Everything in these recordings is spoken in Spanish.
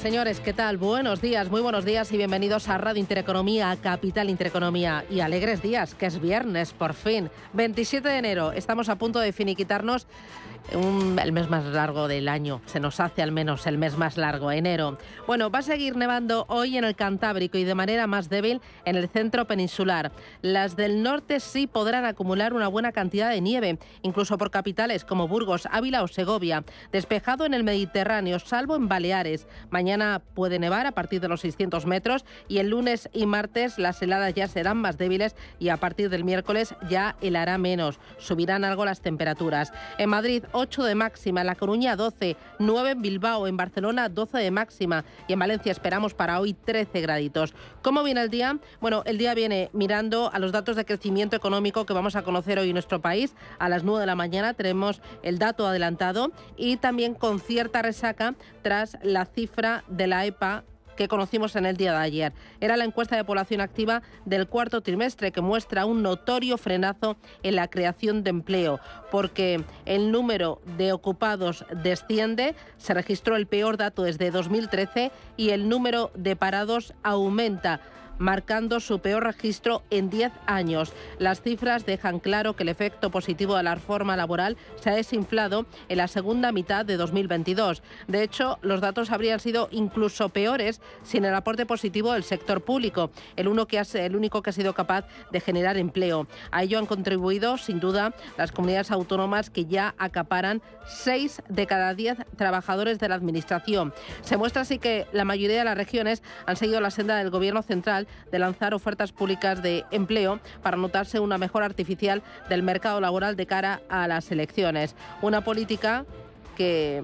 Señores, ¿qué tal? Buenos días, muy buenos días y bienvenidos a Radio Intereconomía, a Capital Intereconomía y alegres días, que es viernes, por fin. 27 de enero, estamos a punto de finiquitarnos el mes más largo del año. Se nos hace al menos el mes más largo, enero. Bueno, va a seguir nevando hoy en el Cantábrico y de manera más débil en el centro peninsular. Las del norte sí podrán acumular una buena cantidad de nieve, incluso por capitales como Burgos, Ávila o Segovia. Despejado en el Mediterráneo, salvo en Baleares. Mañana puede nevar a partir de los 600 metros y el lunes y martes las heladas ya serán más débiles y a partir del miércoles ya helará menos. Subirán algo las temperaturas. En Madrid 8 de máxima, en La Coruña 12, 9 en Bilbao, en Barcelona 12 de máxima y en Valencia esperamos para hoy 13 graditos. ¿Cómo viene el día? Bueno, el día viene mirando a los datos de crecimiento económico que vamos a conocer hoy en nuestro país. A las 9 de la mañana tenemos el dato adelantado y también con cierta resaca tras la cifra de la EPA que conocimos en el día de ayer. Era la encuesta de población activa del cuarto trimestre que muestra un notorio frenazo en la creación de empleo, porque el número de ocupados desciende, se registró el peor dato desde 2013 y el número de parados aumenta marcando su peor registro en 10 años. Las cifras dejan claro que el efecto positivo de la reforma laboral se ha desinflado en la segunda mitad de 2022. De hecho, los datos habrían sido incluso peores sin el aporte positivo del sector público, el, uno que el único que ha sido capaz de generar empleo. A ello han contribuido, sin duda, las comunidades autónomas que ya acaparan 6 de cada 10 trabajadores de la Administración. Se muestra así que la mayoría de las regiones han seguido la senda del Gobierno central de lanzar ofertas públicas de empleo para notarse una mejora artificial del mercado laboral de cara a las elecciones. Una política que,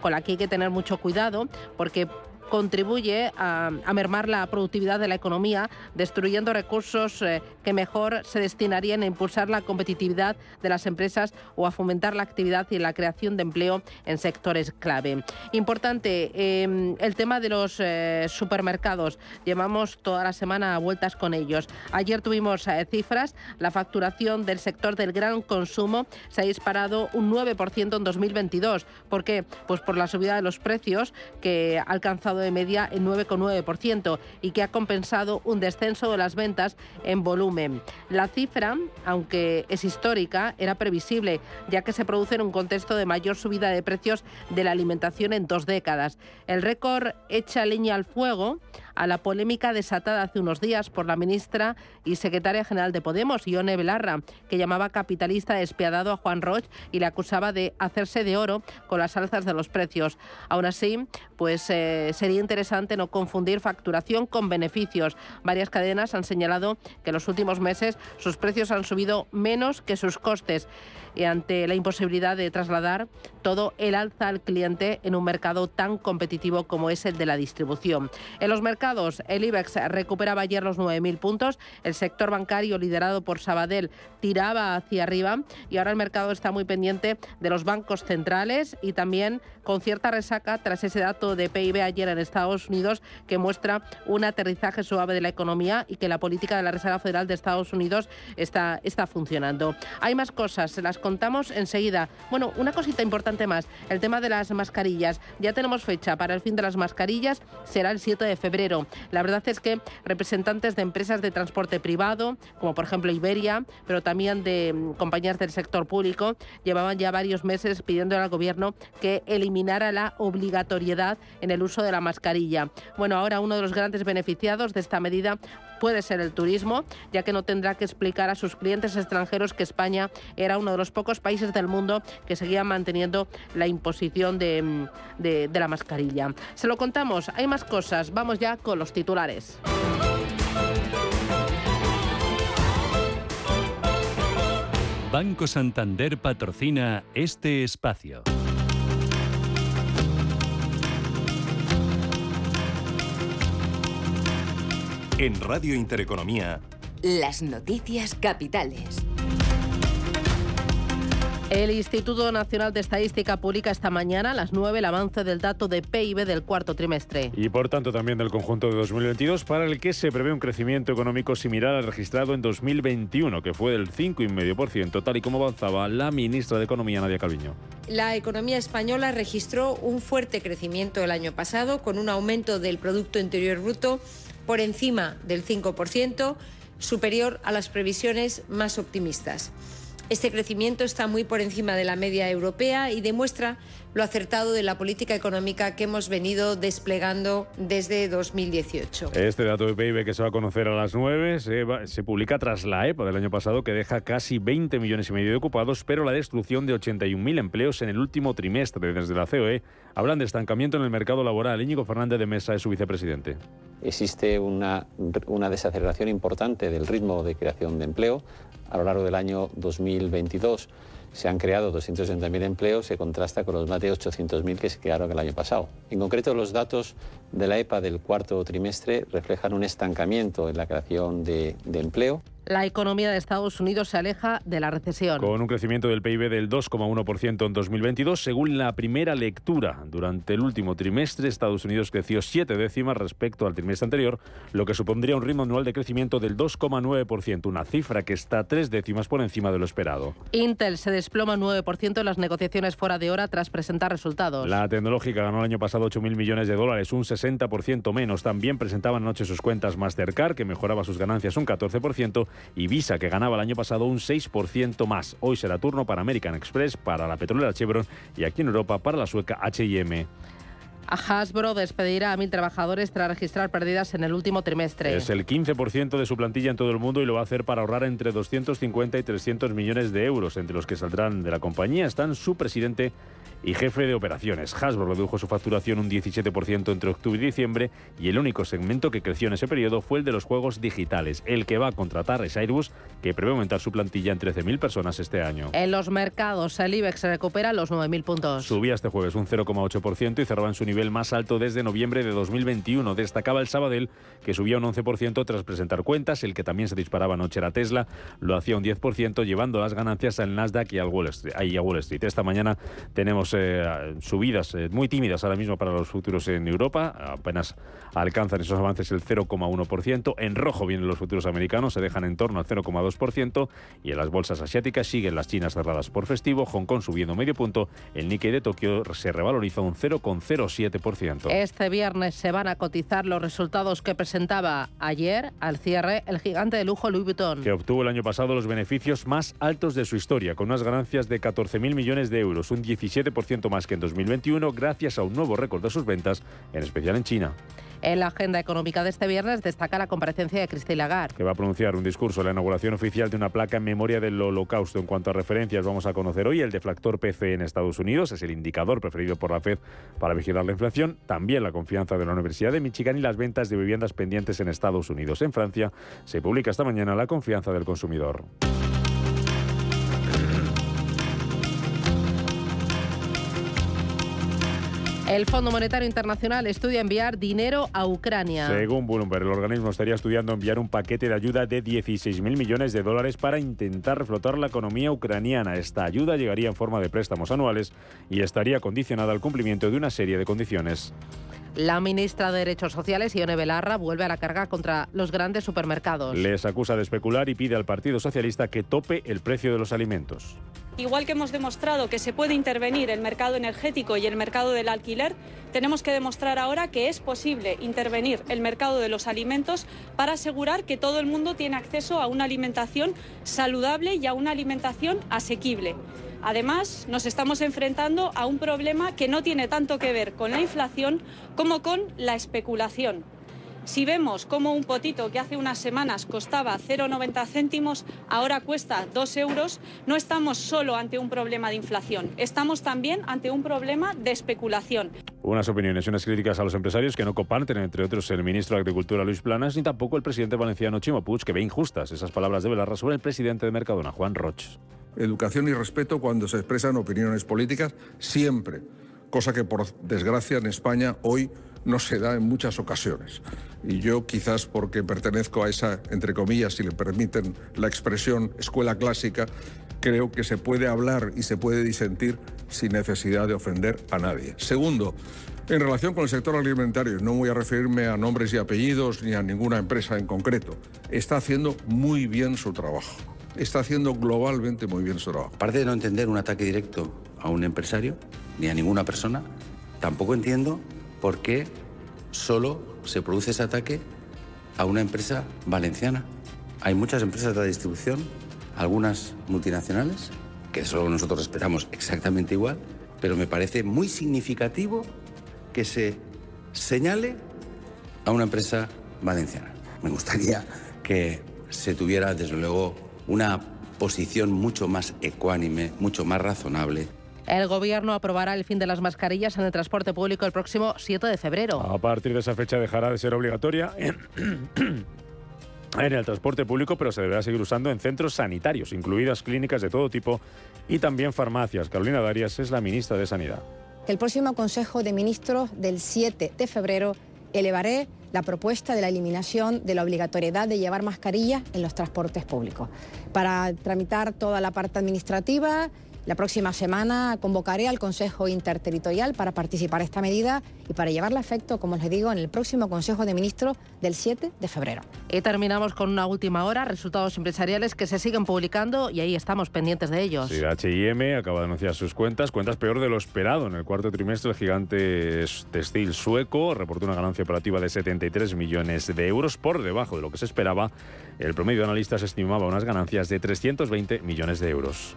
con la que hay que tener mucho cuidado porque contribuye a, mermar la productividad de la economía, destruyendo recursos eh, que mejor se destinarían a impulsar la competitividad de las empresas o a fomentar la actividad y la creación de empleo en sectores clave. Importante, em, el tema de los eh, supermercados. Llevamos toda la semana a vueltas con ellos. Ayer tuvimos eh, cifras, la facturación del sector del gran consumo se ha disparado un 9% en 2022. ¿Por qué? Pues por la subida de los precios que ha alcanzado de media en 9,9% y que ha compensado un descenso de las ventas en volumen. La cifra, aunque es histórica, era previsible, ya que se produce en un contexto de mayor subida de precios de la alimentación en dos décadas. El récord echa leña al fuego a la polémica desatada hace unos días por la ministra y secretaria general de Podemos, Ione Belarra, que llamaba capitalista despiadado a Juan Roch y le acusaba de hacerse de oro con las alzas de los precios. Aún así, pues eh, sería interesante no confundir facturación con beneficios. Varias cadenas han señalado que en los últimos meses sus precios han subido menos que sus costes ante la imposibilidad de trasladar todo el alza al cliente en un mercado tan competitivo como es el de la distribución. En los mercados, el IBEX recuperaba ayer los 9.000 puntos, el sector bancario liderado por Sabadell tiraba hacia arriba y ahora el mercado está muy pendiente de los bancos centrales y también con cierta resaca tras ese dato de PIB ayer en Estados Unidos que muestra un aterrizaje suave de la economía y que la política de la Reserva Federal de Estados Unidos está, está funcionando. Hay más cosas, las contamos enseguida. Bueno, una cosita importante más, el tema de las mascarillas. Ya tenemos fecha para el fin de las mascarillas, será el 7 de febrero. La verdad es que representantes de empresas de transporte privado, como por ejemplo Iberia, pero también de mm, compañías del sector público, llevaban ya varios meses pidiendo al gobierno que el eliminara la obligatoriedad en el uso de la mascarilla. Bueno, ahora uno de los grandes beneficiados de esta medida puede ser el turismo, ya que no tendrá que explicar a sus clientes extranjeros que España era uno de los pocos países del mundo que seguía manteniendo la imposición de, de la mascarilla. Se lo contamos, hay más cosas, vamos ya con los titulares. Banco Santander patrocina este espacio. En Radio Intereconomía. Las noticias capitales. El Instituto Nacional de Estadística publica esta mañana a las 9 el avance del dato de PIB del cuarto trimestre. Y por tanto también del conjunto de 2022, para el que se prevé un crecimiento económico similar al registrado en 2021, que fue del 5,5%, tal y como avanzaba la ministra de Economía, Nadia Calviño. La economía española registró un fuerte crecimiento el año pasado, con un aumento del Producto Interior Bruto por encima del 5%, superior a las previsiones más optimistas. Este crecimiento está muy por encima de la media europea y demuestra lo acertado de la política económica que hemos venido desplegando desde 2018. Este dato de PIB que se va a conocer a las 9 se, publica tras la EPA del año pasado que deja casi 20 millones y medio de ocupados, pero la destrucción de 81.000 empleos en el último trimestre. Desde la COE hablan de estancamiento en el mercado laboral. Íñigo Fernández de Mesa es su vicepresidente. Existe una, una desaceleración importante del ritmo de creación de empleo a lo largo del año 2022 se han creado 260.000 empleos, se contrasta con los más de 800.000 que se crearon el año pasado. En concreto, los datos de la EPA del cuarto trimestre reflejan un estancamiento en la creación de, de empleo. La economía de Estados Unidos se aleja de la recesión. Con un crecimiento del PIB del 2,1% en 2022, según la primera lectura. Durante el último trimestre, Estados Unidos creció siete décimas respecto al trimestre anterior, lo que supondría un ritmo anual de crecimiento del 2,9%, una cifra que está tres décimas por encima de lo esperado. Intel se desploma 9% en las negociaciones fuera de hora tras presentar resultados. La tecnológica ganó el año pasado 8.000 millones de dólares, un 60% menos. También presentaban anoche sus cuentas Mastercard, que mejoraba sus ganancias un 14% y Visa, que ganaba el año pasado un 6% más. Hoy será turno para American Express, para la petrolera Chevron y aquí en Europa para la sueca HM. Hasbro despedirá a mil trabajadores tras registrar pérdidas en el último trimestre. Es el 15% de su plantilla en todo el mundo y lo va a hacer para ahorrar entre 250 y 300 millones de euros. Entre los que saldrán de la compañía están su presidente y jefe de operaciones. Hasbro redujo su facturación un 17% entre octubre y diciembre y el único segmento que creció en ese periodo fue el de los juegos digitales. El que va a contratar es Airbus, que prevé aumentar su plantilla en 13.000 personas este año. En los mercados, el IBEX recupera los 9.000 puntos. Subía este jueves un 0,8% y cerraba en su nivel más alto desde noviembre de 2021. Destacaba el Sabadell, que subía un 11% tras presentar cuentas. El que también se disparaba anoche era Tesla, lo hacía un 10%, llevando las ganancias al Nasdaq y, al Wall Street, y a Wall Street. Esta mañana tenemos eh, subidas eh, muy tímidas ahora mismo para los futuros en Europa. Apenas alcanzan esos avances el 0,1%. En rojo vienen los futuros americanos, se dejan en torno al 0,2%. Y en las bolsas asiáticas siguen las chinas cerradas por festivo. Hong Kong subiendo medio punto. El Nikkei de Tokio se revaloriza un 0,07%. Este viernes se van a cotizar los resultados que presentaba ayer al cierre el gigante de lujo Louis Vuitton. Que obtuvo el año pasado los beneficios más altos de su historia, con unas ganancias de 14.000 millones de euros, un 17% más que en 2021, gracias a un nuevo récord de sus ventas, en especial en China. En la agenda económica de este viernes destaca la comparecencia de Christine Lagarde. Que va a pronunciar un discurso en la inauguración oficial de una placa en memoria del holocausto. En cuanto a referencias, vamos a conocer hoy el deflactor PC en Estados Unidos. Es el indicador preferido por la Fed para vigilar la inflación. También la confianza de la Universidad de Michigan y las ventas de viviendas pendientes en Estados Unidos. En Francia se publica esta mañana la confianza del consumidor. El Fondo Monetario Internacional estudia enviar dinero a Ucrania. Según Bloomberg, el organismo estaría estudiando enviar un paquete de ayuda de 16.000 millones de dólares para intentar reflotar la economía ucraniana. Esta ayuda llegaría en forma de préstamos anuales y estaría condicionada al cumplimiento de una serie de condiciones. La ministra de Derechos Sociales, Ione Belarra, vuelve a la carga contra los grandes supermercados. Les acusa de especular y pide al Partido Socialista que tope el precio de los alimentos. Igual que hemos demostrado que se puede intervenir el mercado energético y el mercado del alquiler, tenemos que demostrar ahora que es posible intervenir el mercado de los alimentos para asegurar que todo el mundo tiene acceso a una alimentación saludable y a una alimentación asequible. Además, nos estamos enfrentando a un problema que no tiene tanto que ver con la inflación como con la especulación. Si vemos cómo un potito que hace unas semanas costaba 0,90 céntimos, ahora cuesta 2 euros, no estamos solo ante un problema de inflación, estamos también ante un problema de especulación. Unas opiniones y unas críticas a los empresarios que no comparten, entre otros, el ministro de Agricultura Luis Planas, ni tampoco el presidente valenciano Chimo Puig, que ve injustas esas palabras de Belarra sobre el presidente de Mercadona, Juan Roch educación y respeto cuando se expresan opiniones políticas, siempre, cosa que por desgracia en España hoy no se da en muchas ocasiones. Y yo quizás porque pertenezco a esa, entre comillas, si le permiten la expresión, escuela clásica, creo que se puede hablar y se puede disentir sin necesidad de ofender a nadie. Segundo, en relación con el sector alimentario, no voy a referirme a nombres y apellidos ni a ninguna empresa en concreto, está haciendo muy bien su trabajo. Está haciendo globalmente muy bien su trabajo. Aparte de no entender un ataque directo a un empresario ni a ninguna persona, tampoco entiendo por qué solo se produce ese ataque a una empresa valenciana. Hay muchas empresas de distribución, algunas multinacionales, que solo nosotros esperamos exactamente igual, pero me parece muy significativo que se señale a una empresa valenciana. Me gustaría que se tuviera, desde luego, una posición mucho más ecuánime, mucho más razonable. El Gobierno aprobará el fin de las mascarillas en el transporte público el próximo 7 de febrero. A partir de esa fecha dejará de ser obligatoria en, el transporte público, pero se deberá seguir usando en centros sanitarios, incluidas clínicas de todo tipo y también farmacias. Carolina Darias es la ministra de Sanidad el próximo Consejo de Ministros del 7 de febrero elevaré la propuesta de la eliminación de la obligatoriedad de llevar mascarilla en los transportes públicos. Para tramitar toda la parte administrativa la próxima semana convocaré al Consejo Interterritorial para participar en esta medida y para llevarla a efecto, como les digo, en el próximo Consejo de Ministros del 7 de febrero. Y terminamos con una última hora, resultados empresariales que se siguen publicando y ahí estamos pendientes de ellos. Sí, H&M acaba de anunciar sus cuentas, cuentas peor de lo esperado. En el cuarto trimestre el gigante textil sueco reportó una ganancia operativa de 73 millones de euros por debajo de lo que se esperaba. El promedio de analistas estimaba unas ganancias de 320 millones de euros.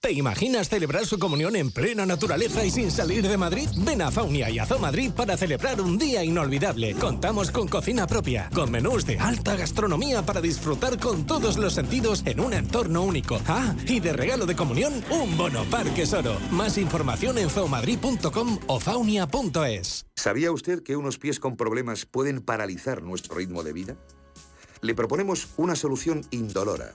¿Te imaginas celebrar su comunión en plena naturaleza y sin salir de Madrid? Ven a Faunia y a Zoo Madrid para celebrar un día inolvidable. Contamos con cocina propia, con menús de alta gastronomía para disfrutar con todos los sentidos en un entorno único. Ah, y de regalo de comunión, un bono Parque Soro. Más información en zoomadrid.com o faunia.es. ¿Sabía usted que unos pies con problemas pueden paralizar nuestro ritmo de vida? Le proponemos una solución indolora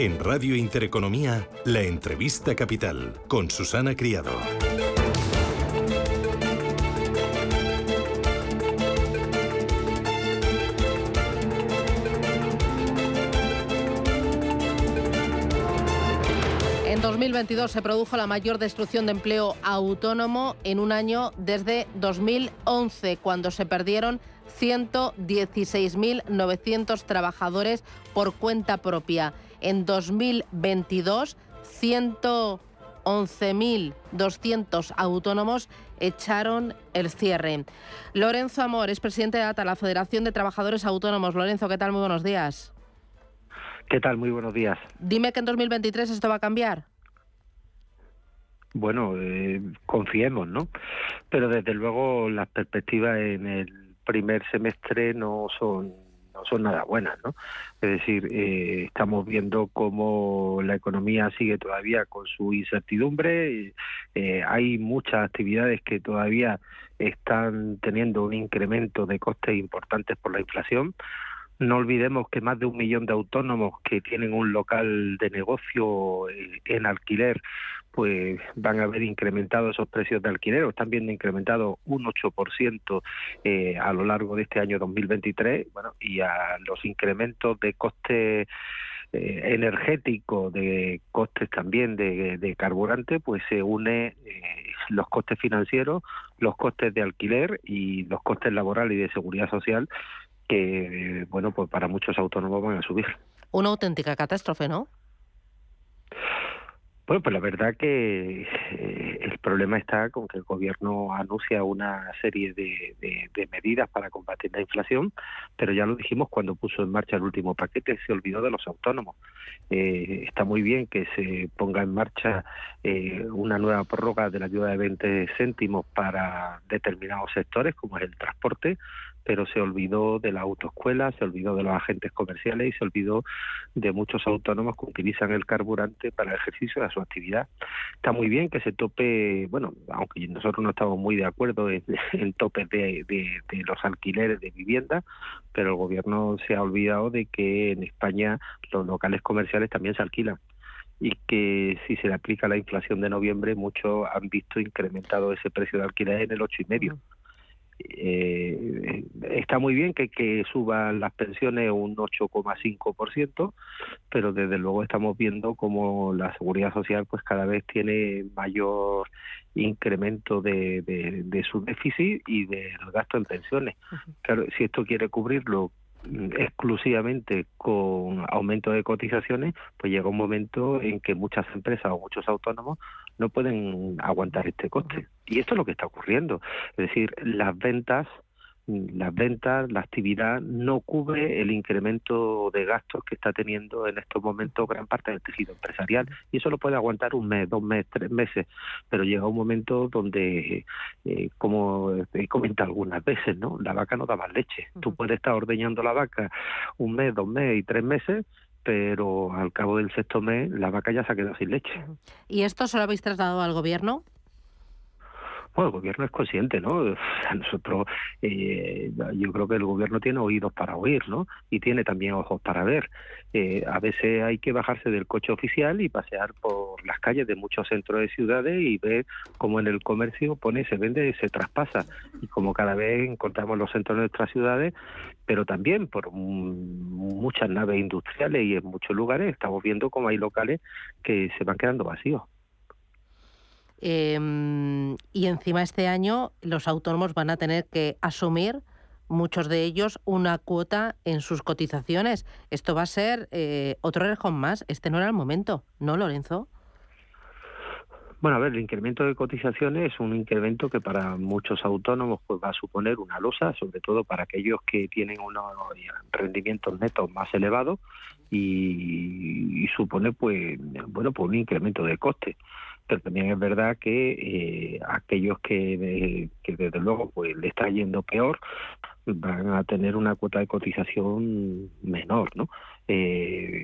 En Radio Intereconomía, la entrevista capital con Susana Criado. 2022 se produjo la mayor destrucción de empleo autónomo en un año desde 2011, cuando se perdieron 116.900 trabajadores por cuenta propia. En 2022, 111.200 autónomos echaron el cierre. Lorenzo Amor es presidente de ATA, la Federación de Trabajadores Autónomos. Lorenzo, ¿qué tal? Muy buenos días. ¿Qué tal? Muy buenos días. Dime que en 2023 esto va a cambiar. Bueno, eh, confiemos, ¿no? Pero desde luego las perspectivas en el primer semestre no son no son nada buenas, ¿no? Es decir, eh, estamos viendo cómo la economía sigue todavía con su incertidumbre, eh, hay muchas actividades que todavía están teniendo un incremento de costes importantes por la inflación. No olvidemos que más de un millón de autónomos que tienen un local de negocio eh, en alquiler, pues van a haber incrementado esos precios de alquiler, o están viendo incrementado un 8% eh, a lo largo de este año 2023, bueno, y a los incrementos de coste eh, energético, de costes también de, carburante, pues se une los costes financieros, los costes de alquiler y los costes laborales y de seguridad social que, bueno, pues para muchos autónomos van a subir. Una auténtica catástrofe, ¿no? Bueno, pues la verdad que eh, el problema está con que el gobierno anuncia una serie de, medidas para combatir la inflación, pero ya lo dijimos cuando puso en marcha el último paquete, se olvidó de los autónomos. Eh, está muy bien que se ponga en marcha eh, una nueva prórroga de la ayuda de 20 céntimos para determinados sectores, como es el transporte, pero se olvidó de la autoescuela, se olvidó de los agentes comerciales y se olvidó de muchos autónomos que utilizan el carburante para el ejercicio de su actividad. Está muy bien que se tope, bueno, aunque nosotros no estamos muy de acuerdo en, topes de, los alquileres de vivienda, pero el gobierno se ha olvidado de que en España los locales comerciales también se alquilan y que si se le aplica la inflación de noviembre, muchos han visto incrementado ese precio de alquiler en el ocho y medio eh, está muy bien que, que suban las pensiones un 8,5%, pero desde luego estamos viendo como la seguridad social pues cada vez tiene mayor incremento de, de, su déficit y de los gastos en pensiones. Claro, si esto quiere cubrirlo exclusivamente con aumento de cotizaciones, pues llega un momento en que muchas empresas o muchos autónomos no pueden aguantar este coste. Y esto es lo que está ocurriendo. Es decir, las ventas las ventas, la actividad no cubre el incremento de gastos que está teniendo en estos momentos gran parte del tejido empresarial y eso lo puede aguantar un mes, dos meses, tres meses, pero llega un momento donde, eh, como he comentado algunas veces, no, la vaca no da más leche. Tú puedes estar ordeñando la vaca un mes, dos meses y tres meses, pero al cabo del sexto mes la vaca ya se ha quedado sin leche. ¿Y esto se lo habéis trasladado al gobierno? Bueno, el gobierno es consciente, ¿no? Nosotros, eh, yo creo que el gobierno tiene oídos para oír, ¿no? Y tiene también ojos para ver. Eh, a veces hay que bajarse del coche oficial y pasear por las calles de muchos centros de ciudades y ver cómo en el comercio pone, se vende se traspasa. Y como cada vez encontramos los centros de nuestras ciudades, pero también por muchas naves industriales y en muchos lugares estamos viendo cómo hay locales que se van quedando vacíos. Em, y encima este año los autónomos van a tener que asumir, muchos de ellos, una cuota en sus cotizaciones. Esto va a ser eh, otro rejón más. Este no era el momento, ¿no, Lorenzo? Bueno, a ver, el incremento de cotizaciones es un incremento que para muchos autónomos pues va a suponer una losa, sobre todo para aquellos que tienen unos rendimientos netos más elevados y, y supone pues bueno pues un incremento de coste pero también es verdad que eh, aquellos que, que desde luego pues le está yendo peor van a tener una cuota de cotización menor, ¿no? Eh,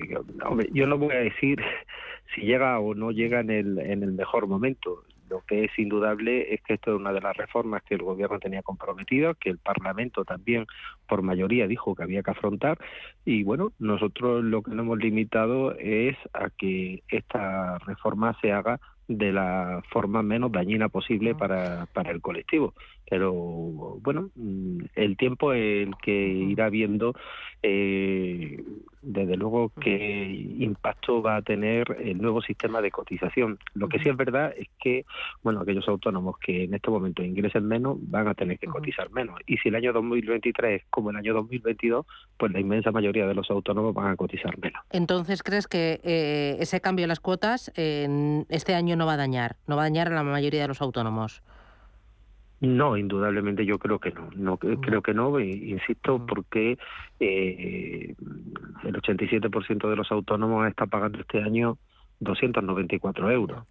yo no voy a decir si llega o no llega en el, en el mejor momento. Lo que es indudable es que esto es una de las reformas que el gobierno tenía comprometido, que el Parlamento también por mayoría dijo que había que afrontar y bueno, nosotros lo que nos hemos limitado es a que esta reforma se haga de la forma menos dañina posible para, para el colectivo. Pero bueno, mm, el tiempo el que irá viendo eh, desde luego qué impacto va a tener el nuevo sistema de cotización. Lo que sí es verdad es que, bueno, aquellos autónomos que en este momento ingresen menos van a tener que cotizar menos. Y si el año 2023 es como el año 2022, pues la inmensa mayoría de los autónomos van a cotizar menos. Entonces, ¿crees que eh, ese cambio de las cuotas en este año no va a dañar, no va a dañar a la mayoría de los autónomos? No, indudablemente yo creo que no. no creo que no, insisto, porque eh, el 87% de los autónomos está pagando este año 294 euros.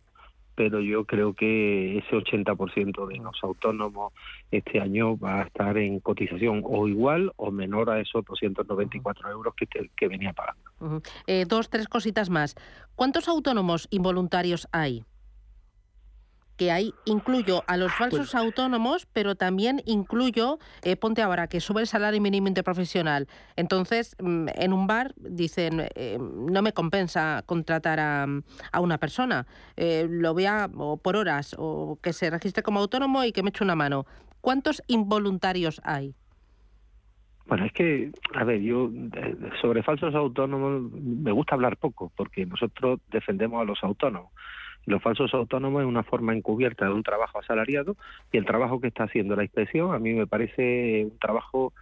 Pero yo creo que ese 80% de los autónomos este año va a estar en cotización o igual o menor a esos 294 euros que, que venía pagando. eh, dos, tres cositas más. ¿Cuántos autónomos involuntarios hay? Que ahí incluyo a los falsos pues autónomos, pero también incluyo, eh, ponte ahora, que sube el salario mínimo interprofesional. Entonces, mm, en un bar dicen, eh, no me compensa contratar a, a una persona, eh, lo vea o por horas, o que se registre como autónomo y que me eche una mano. ¿Cuántos involuntarios hay? Bueno, es que, a ver, yo sobre falsos autónomos me gusta hablar poco, porque nosotros defendemos a los autónomos. Los falsos autónomos es una forma encubierta de un trabajo asalariado y el trabajo que está haciendo la inspección a mí me parece un trabajo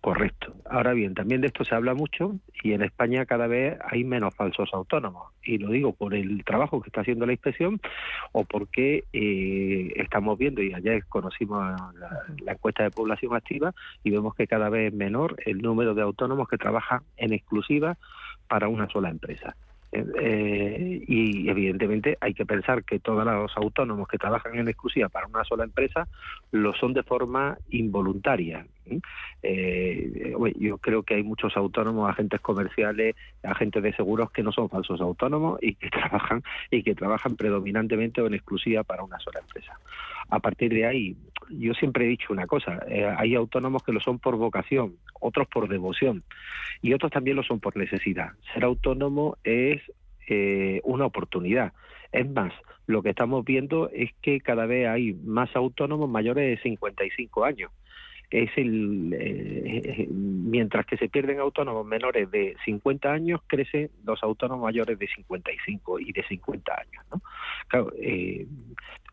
correcto. Ahora bien, también de esto se habla mucho y en España cada vez hay menos falsos autónomos. Y lo digo por el trabajo que está haciendo la inspección o porque eh, estamos viendo, y ayer conocimos la, la, encuesta de población activa y vemos que cada vez es menor el número de autónomos que trabajan en exclusiva para una sola empresa. Eh, y evidentemente hay que pensar que todos los autónomos que trabajan en exclusiva para una sola empresa lo son de forma involuntaria. Eh, yo creo que hay muchos autónomos, agentes comerciales, agentes de seguros que no son falsos autónomos y que trabajan y que trabajan predominantemente o en exclusiva para una sola empresa. A partir de ahí, yo siempre he dicho una cosa: eh, hay autónomos que lo son por vocación, otros por devoción y otros también lo son por necesidad. Ser autónomo es eh, una oportunidad. Es más, lo que estamos viendo es que cada vez hay más autónomos mayores de 55 años es el eh, mientras que se pierden autónomos menores de 50 años crecen los autónomos mayores de 55 y de 50 años ¿no? claro eh,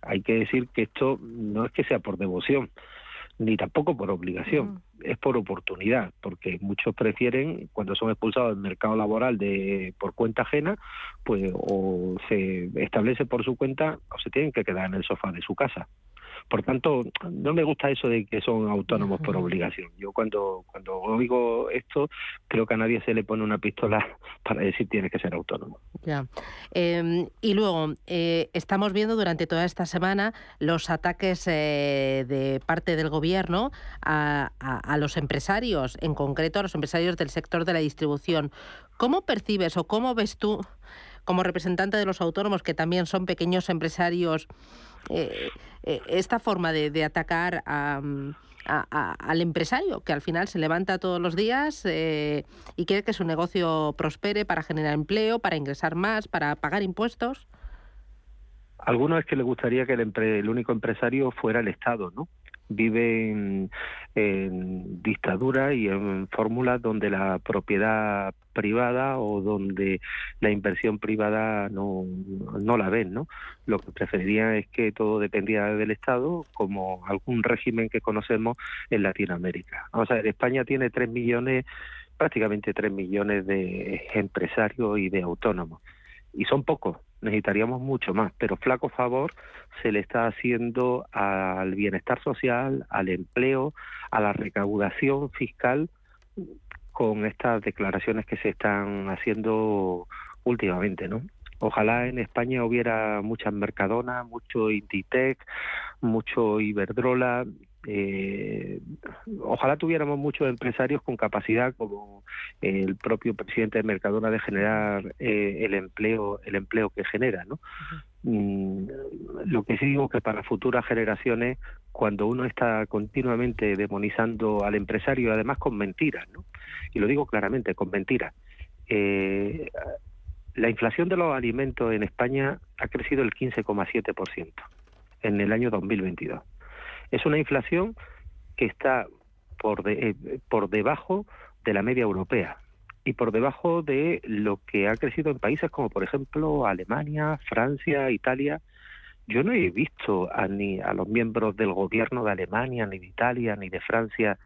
hay que decir que esto no es que sea por devoción ni tampoco por obligación, es por oportunidad, porque muchos prefieren, cuando son expulsados del mercado laboral de por cuenta ajena, pues o se establece por su cuenta o se tienen que quedar en el sofá de su casa. Por tanto, no me gusta eso de que son autónomos por obligación. Yo cuando, cuando oigo esto, creo que a nadie se le pone una pistola para decir tienes que ser autónomo. Ya. Eh, y luego, eh, estamos viendo durante toda esta semana los ataques eh, de parte del gobierno a, a, a los empresarios, en concreto a los empresarios del sector de la distribución. ¿Cómo percibes o cómo ves tú, como representante de los autónomos, que también son pequeños empresarios, eh, eh, esta forma de, atacar a, a, al empresario, que al final se levanta todos los días eh, y quiere que su negocio prospere para generar empleo, para ingresar más, para pagar impuestos? Algunos es que le gustaría que el único empresario fuera el Estado, ¿no? Viven en dictadura y en fórmulas donde la propiedad privada o donde la inversión privada no, no la ven, ¿no? Lo que preferirían es que todo dependiera del Estado, como algún régimen que conocemos en Latinoamérica. Vamos a ver, España tiene tres millones, prácticamente tres millones de empresarios y de autónomos. Y son pocos, necesitaríamos mucho más, pero flaco favor se le está haciendo al bienestar social, al empleo, a la recaudación fiscal con estas declaraciones que se están haciendo últimamente, ¿no? Ojalá en España hubiera muchas Mercadona, mucho Inditec, mucho Iberdrola. Eh, ojalá tuviéramos muchos empresarios con capacidad, como el propio presidente de Mercadona, de generar eh, el empleo, el empleo que genera, ¿no? Mm, lo que sí digo que para futuras generaciones, cuando uno está continuamente demonizando al empresario, además con mentiras, ¿no? y lo digo claramente, con mentiras, eh, la inflación de los alimentos en España ha crecido el 15,7% en el año 2022. Es una inflación que está por, de, eh, por debajo de la media europea. y por debajo de lo que ha crecido en países como por ejemplo Alemania, Francia, Italia. Yo no he visto a, ni a los miembros del gobierno de Alemania, ni de Italia, ni de Francia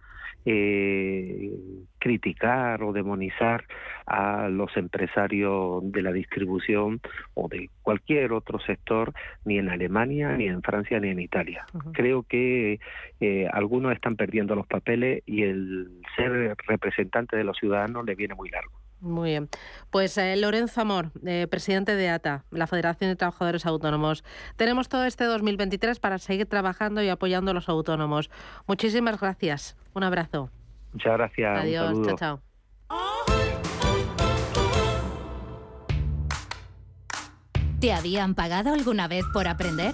eh, criticar o demonizar a los empresarios de la distribución o de cualquier otro sector, ni en Alemania, ni en Francia, ni en Italia. Creo que eh, algunos están perdiendo los papeles y el ser representante de los ciudadanos le viene muy largo. Muy bien. Pues eh, Lorenzo Amor, eh, presidente de ATA, la Federación de Trabajadores Autónomos. Tenemos todo este 2023 para seguir trabajando y apoyando a los autónomos. Muchísimas gracias. Un abrazo. Muchas gracias. Adiós. Chao, chao. ¿Te habían pagado alguna vez por aprender?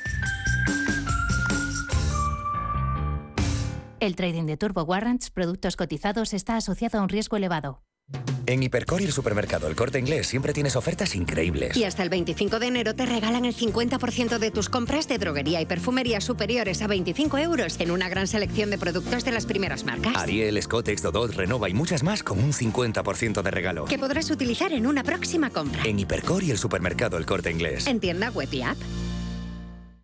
El trading de Turbo Warrants, productos cotizados, está asociado a un riesgo elevado. En Hipercor y el supermercado El Corte Inglés siempre tienes ofertas increíbles. Y hasta el 25 de enero te regalan el 50% de tus compras de droguería y perfumería superiores a 25 euros en una gran selección de productos de las primeras marcas. Ariel, Scottex, Dodot, Renova y muchas más con un 50% de regalo. Que podrás utilizar en una próxima compra. En Hipercor y el supermercado El Corte Inglés. En tienda web y app.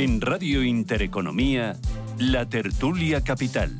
En Radio Intereconomía, La Tertulia Capital.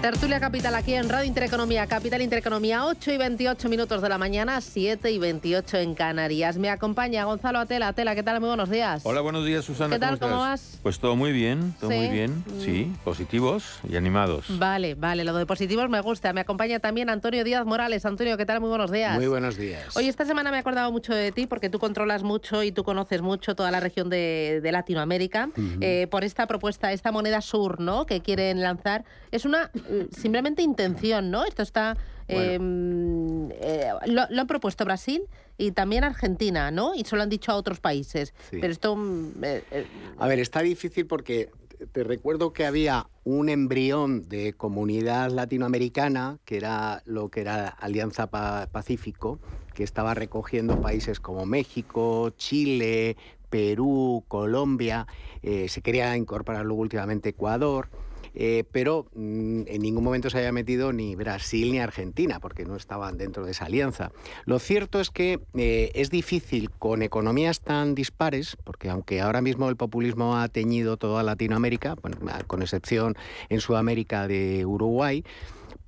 Tertulia Capital aquí en Radio Intereconomía, Capital Intereconomía, 8 y 28 minutos de la mañana, 7 y 28 en Canarias. Me acompaña Gonzalo Atela. Atela, ¿qué tal? Muy buenos días. Hola, buenos días, Susana. ¿Qué tal? ¿Cómo, ¿Cómo estás? vas? Pues todo muy bien, todo ¿Sí? muy bien. Mm. Sí, positivos y animados. Vale, vale, lo de positivos me gusta. Me acompaña también Antonio Díaz Morales. Antonio, ¿qué tal? Muy buenos días. Muy buenos días. Oye, esta semana me he acordado mucho de ti porque tú controlas mucho y tú conoces mucho toda la región de, de Latinoamérica eh, por esta propuesta, esta moneda sur, ¿no? Que quieren lanzar. Es una simplemente intención, ¿no? Esto está. eh, eh, lo, lo han propuesto Brasil y también Argentina, ¿no? Y se lo han dicho a otros países. Sí. Pero esto. mm, eh, eh, A ver, está difícil porque te recuerdo que había un embrión de comunidad latinoamericana, que era lo que era Alianza Pa- Pacífico, que estaba recogiendo países como México, Chile, Perú, Colombia, eh, se quería incorporar luego últimamente Ecuador. Eh, pero mm, en ningún momento se había metido ni Brasil ni Argentina, porque no estaban dentro de esa alianza. Lo cierto es que eh, es difícil con economías tan dispares, porque aunque ahora mismo el populismo ha teñido toda Latinoamérica, bueno, con excepción en Sudamérica de Uruguay,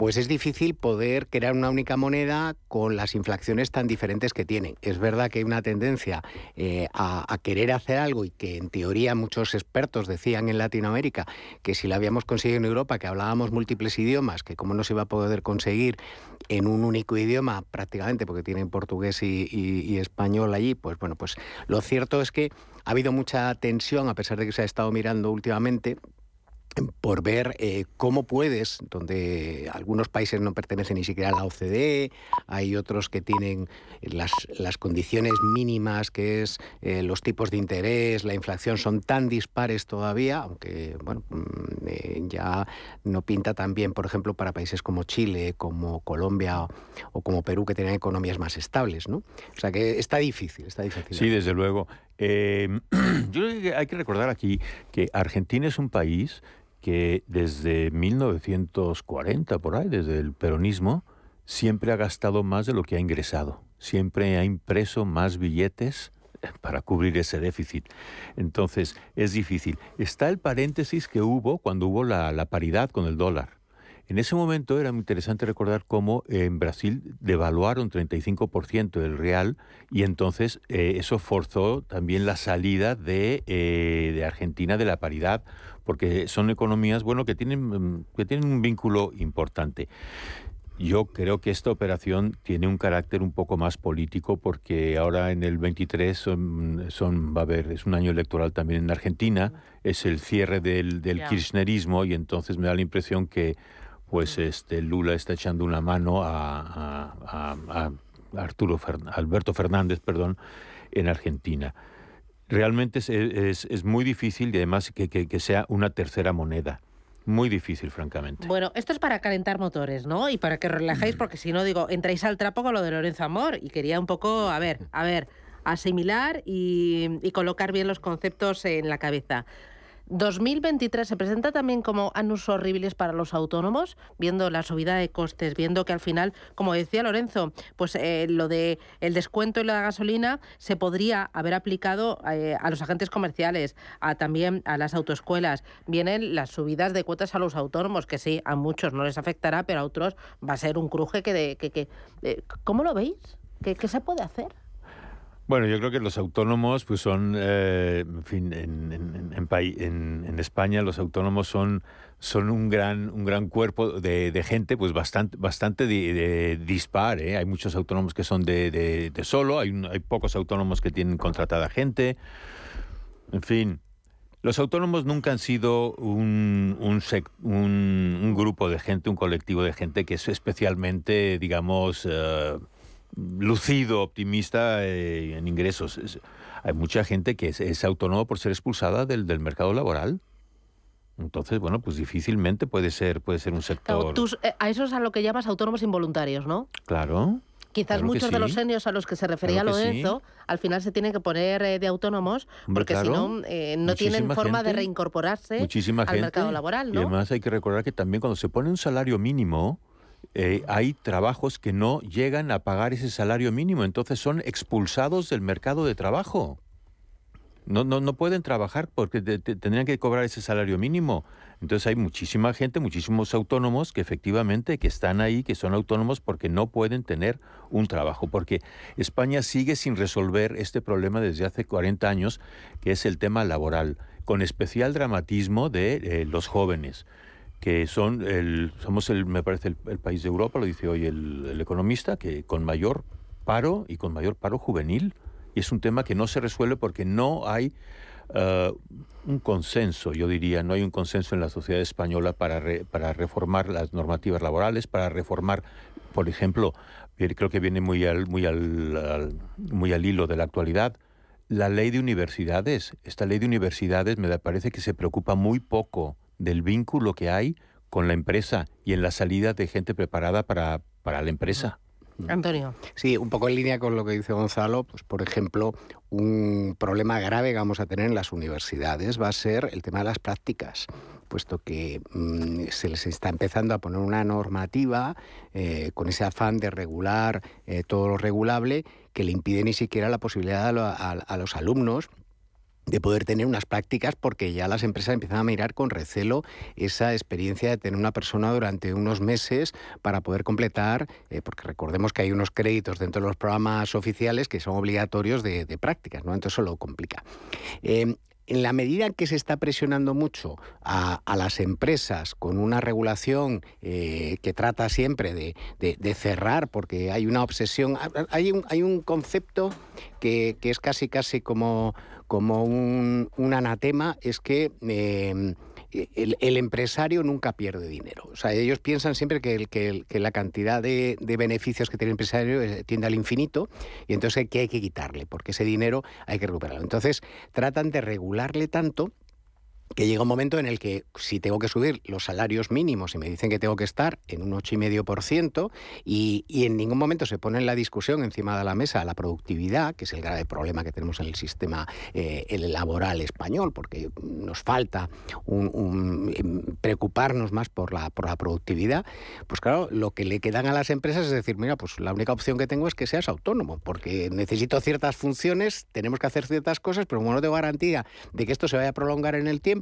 pues es difícil poder crear una única moneda con las inflaciones tan diferentes que tienen. Es verdad que hay una tendencia eh, a, querer hacer algo y que en teoría muchos expertos decían en Latinoamérica que si lo habíamos conseguido en Europa, que hablábamos múltiples idiomas, que cómo no se iba a poder conseguir en un único idioma prácticamente, porque tienen portugués y- y español allí, pues bueno, pues lo cierto es que ha habido mucha tensión, a pesar de que se ha estado mirando últimamente, por ver eh, cómo puedes, donde algunos países no pertenecen ni siquiera a la OCDE, hay otros que tienen las, las condiciones mínimas, que es eh, los tipos de interés, la inflación, son tan dispares todavía, aunque bueno, mm, eh, ya no pinta tan bien, por ejemplo, para países como Chile, como Colombia o, como Perú, que tienen economías más estables. ¿no? O sea que está difícil, está difícil. Sí, desde luego. yo creo que hay que recordar aquí que Argentina es un país que desde 1940, por ahí, desde el peronismo, siempre ha gastado más de lo que ha ingresado. Siempre ha impreso más billetes para cubrir ese déficit. Entonces, es difícil. Está el paréntesis que hubo cuando hubo la, paridad con el dólar. En ese momento era muy interesante recordar cómo en Brasil devaluaron 35% el real y entonces eh, eso forzó también la salida de, eh, de Argentina de la paridad porque son economías, bueno, que tienen, que tienen un vínculo importante. Yo creo que esta operación tiene un carácter un poco más político porque ahora en el 23 son, son, va a haber, es un año electoral también en Argentina, es el cierre del, del kirchnerismo y entonces me da la impresión que pues este Lula está echando una mano a, a, Arturo Alberto Fernández, perdón, en Argentina realmente es, muy difícil y además que, sea una tercera moneda. Muy difícil, francamente. Bueno, esto es para calentar motores, ¿no? Y para que relajéis, porque si no, digo, entráis al trapo con lo de Lorenzo Amor. Y quería un poco, a ver, a ver, asimilar y colocar bien los conceptos en la cabeza. 2023 se presenta también como años horribles para los autónomos, viendo la subida de costes, viendo que al final, como decía Lorenzo, pues eh, lo de el descuento y la gasolina se podría haber aplicado eh, a los agentes comerciales, a también a las autoescuelas. Vienen las subidas de cuotas a los autónomos, que sí, a muchos no les afectará, pero a otros va a ser un cruje que de que, que eh, ¿cómo lo veis? ¿Qué se puede hacer? Bueno, yo creo que los autónomos, pues son, eh, en fin, en, en, en, España los autónomos son, son un gran, un gran cuerpo de, gente, pues bastante, bastante de, dispar. ¿eh? Hay muchos autónomos que son de, solo, hay, hay pocos autónomos que tienen contratada gente. En fin, los autónomos nunca han sido un, un, un, grupo de gente, un colectivo de gente que es especialmente, digamos, eh, lucido, optimista eh, en ingresos. hay mucha gente que es, autónoma por ser expulsada del, mercado laboral. Entonces, bueno, pues difícilmente puede ser, puede ser un sector. Eh, a eso es a lo que llamas autónomos involuntarios, ¿no? Claro. Quizás muchos de los senios a los que se refería Lorenzo al final se tienen que poner eh, de autónomos porque si no, no tienen forma de reincorporarse al mercado laboral. ¿no? Y además hay que recordar que también cuando se pone un salario mínimo, eh, hay trabajos que no llegan a pagar ese salario mínimo, entonces son expulsados del mercado de trabajo. No, no, no pueden trabajar porque tendrían que cobrar ese salario mínimo. Entonces hay muchísima gente, muchísimos autónomos que efectivamente que están ahí, que son autónomos porque no pueden tener un trabajo, porque España sigue sin resolver este problema desde hace 40 años, que es el tema laboral, con especial dramatismo de eh, los jóvenes que son el, somos el, me parece el, país de Europa, lo dice hoy el, economista, que con mayor paro y con mayor paro juvenil. Y es un tema que no se resuelve porque no hay uh, un consenso, yo diría, no hay un consenso en la sociedad española para, para reformar las normativas laborales, para reformar, por ejemplo, creo que viene muy al, muy al, muy al hilo de la actualidad, la ley de universidades. Esta ley de universidades me parece que se preocupa muy poco del vínculo que hay con la empresa y en la salida de gente preparada para, para la empresa. Antonio. Sí, un poco en línea con lo que dice Gonzalo, pues por ejemplo, un problema grave que vamos a tener en las universidades va a ser el tema de las prácticas puesto que mm, se les está empezando a poner una normativa eh, con ese afán de regular eh, todo lo regulable que le impide ni siquiera la posibilidad a los alumnos de poder tener unas prácticas porque ya las empresas empiezan a mirar con recelo esa experiencia de tener una persona durante unos meses para poder completar, eh, porque recordemos que hay unos créditos dentro de los programas oficiales que son obligatorios de, prácticas, ¿no? Entonces eso lo complica. Em, en la medida en que se está presionando mucho a, las empresas con una regulación eh, que trata siempre de, cerrar, porque hay una obsesión, hay un, hay un concepto que, que es casi casi como como un, anatema es que em, el, empresario nunca pierde dinero. O sea, ellos piensan siempre que, que, la cantidad de, beneficios que tiene el empresario eh, tiende al infinito y entonces ¿qué hay que quitarle? Porque ese dinero hay que recuperarlo. Entonces tratan de regularle tanto que llega un momento en el que si tengo que subir los salarios mínimos y me dicen que tengo que estar en un 8,5% y, y en ningún momento se pone en la discusión encima de la mesa la productividad, que es el grave problema que tenemos en el sistema eh, laboral español, porque nos falta em, preocuparnos más por la, por la productividad, pues claro, lo que le quedan a las empresas es decir, mira, pues la única opción que tengo es que seas autónomo, porque necesito ciertas funciones, tenemos que hacer ciertas cosas, pero como no tengo garantía de que esto se vaya a prolongar en el tiempo,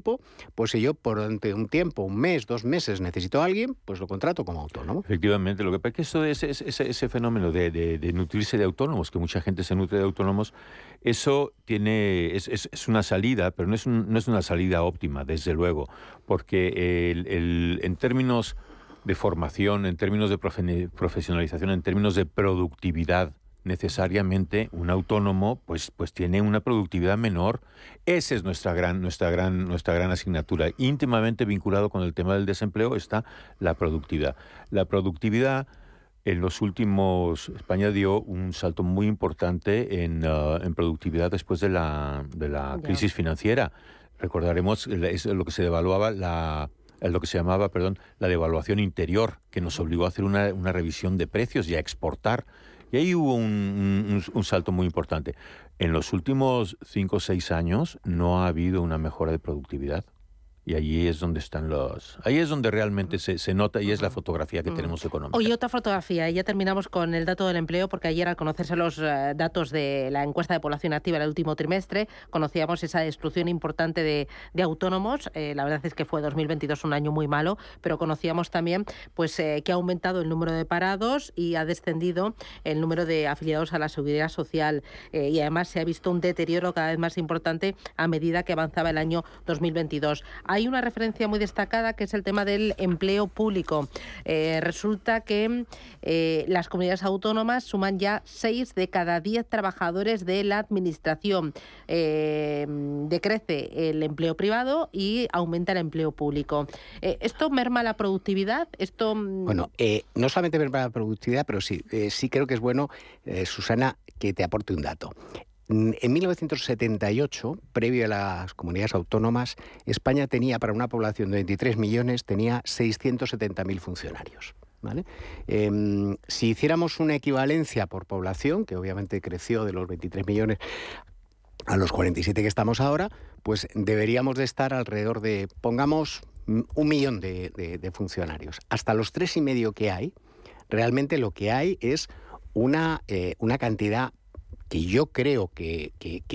pues si yo por un tiempo, un mes, dos meses necesito a alguien, pues lo contrato como autónomo. Efectivamente, lo que pasa es que esto es, ese fenómeno de, nutrirse de autónomos, que mucha gente se nutre de autónomos, eso tiene es, una salida, pero no es, no es una salida óptima, desde luego, porque en términos de formación, en términos de profesionalización, en términos de productividad, necesariamente un autónomo pues, pues tiene una productividad menor. Esa es nuestra gran, nuestra, gran, nuestra gran asignatura. Íntimamente vinculado con el tema del desempleo está la productividad. La productividad en los últimos, España dio un salto muy importante en, uh, en productividad después de la, de la crisis financiera. Recordaremos es lo que se devaluaba la, lo que se llamaba, perdón, la devaluación interior, que nos obligó a hacer una, una revisión de precios y a exportar y ahí hubo un, salto muy importante. En los últimos cinco o seis años no ha habido una mejora de productividad. Y allí es donde están los. Ahí es donde realmente se, nota y es la fotografía que tenemos económica. Hoy otra fotografía, y ya terminamos con el dato del empleo, porque ayer al conocerse los eh, datos de la encuesta de población activa del último trimestre, conocíamos esa destrucción importante de, autónomos. Eh, la verdad es que fue 2022 un año muy malo, pero conocíamos también pues eh, que ha aumentado el número de parados y ha descendido el número de afiliados a la seguridad social. y además se ha visto un deterioro cada vez más importante a medida que avanzaba el año 2022 hay una referencia muy destacada que es el tema del empleo público. Eh, resulta que eh, las comunidades autónomas suman ya seis de cada diez trabajadores de la administración. Eh, decrece el empleo privado y aumenta el empleo público. ¿Esto merma la productividad? Esto... Mm, bueno, no solamente merma la productividad, pero sí, sí creo que es bueno, Susana, que te aporte un dato. Mm, en 1978, previo a las comunidades autónomas, España tenía para una población de 23 millones, tenía 670.000 funcionarios. Em, si hiciéramos una equivalencia por población, que obviamente creció de los 23 millones a los 47 que estamos ahora, pues deberíamos de estar alrededor de, pongamos, un millón de, funcionarios. Hasta los tres y medio que hay, realmente lo que hay es una, eh, una cantidad que yo creo que,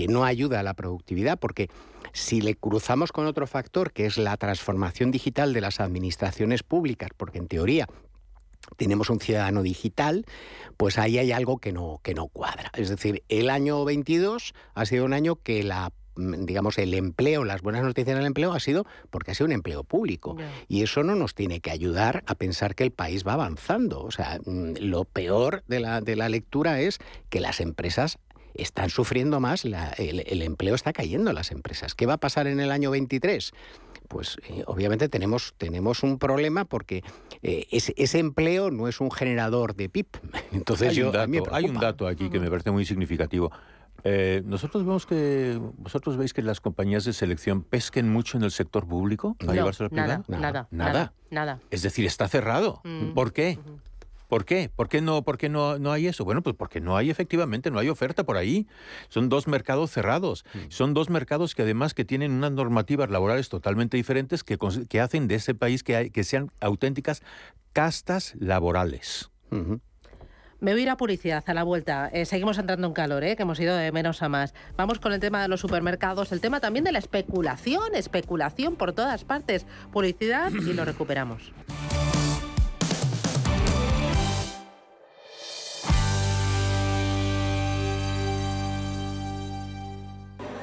no ayuda a la productividad, porque si le cruzamos con otro factor, que es la transformación digital de las administraciones públicas, porque en teoría tenemos un ciudadano digital, pues ahí hay algo que no, que no cuadra. Es decir, el año 22 ha sido un año que la Mm, digamos, el empleo, las buenas noticias del empleo ha sido porque ha sido un empleo público. Y eso no nos tiene que ayudar a pensar que el país va avanzando. O sea, mm, lo peor de la, de la lectura es que las empresas están sufriendo más, el, empleo está cayendo en las empresas. ¿Qué va a pasar en el año 23? Pues eh, obviamente tenemos, tenemos un problema porque eh, ese, empleo no es un generador de PIB. Entonces hay, un dato, hay un dato aquí que me parece muy significativo. Eh, nosotros vemos que vosotros veis que las compañías de selección pesquen mucho en el sector público para llevarse al privado. Nada, nada, nada, Es decir, está cerrado. Mm. ¿Por qué? ¿Por qué? ¿Por qué, no, por qué no, no hay eso? Bueno, pues porque no hay efectivamente, no hay oferta por ahí. Son dos mercados cerrados. Mm. Son dos mercados que además que tienen unas normativas laborales totalmente diferentes que, que hacen de ese país que, hay, que sean auténticas castas laborales. Me voy a ir a publicidad a la vuelta. Eh, seguimos entrando en calor, ¿eh? que hemos ido de menos a más. Vamos con el tema de los supermercados, el tema también de la especulación, especulación por todas partes. Publicidad y lo recuperamos.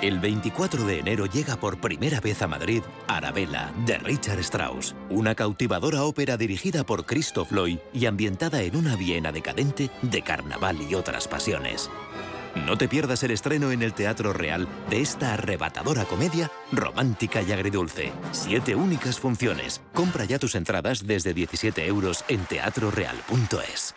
El 24 de enero llega por primera vez a Madrid Arabella, de Richard Strauss, una cautivadora ópera dirigida por Christoph Loy y ambientada en una Viena decadente de carnaval y otras pasiones. No te pierdas el estreno en el Teatro Real de esta arrebatadora comedia romántica y agridulce. Siete únicas funciones. Compra ya tus entradas desde 17 euros en teatroreal.es.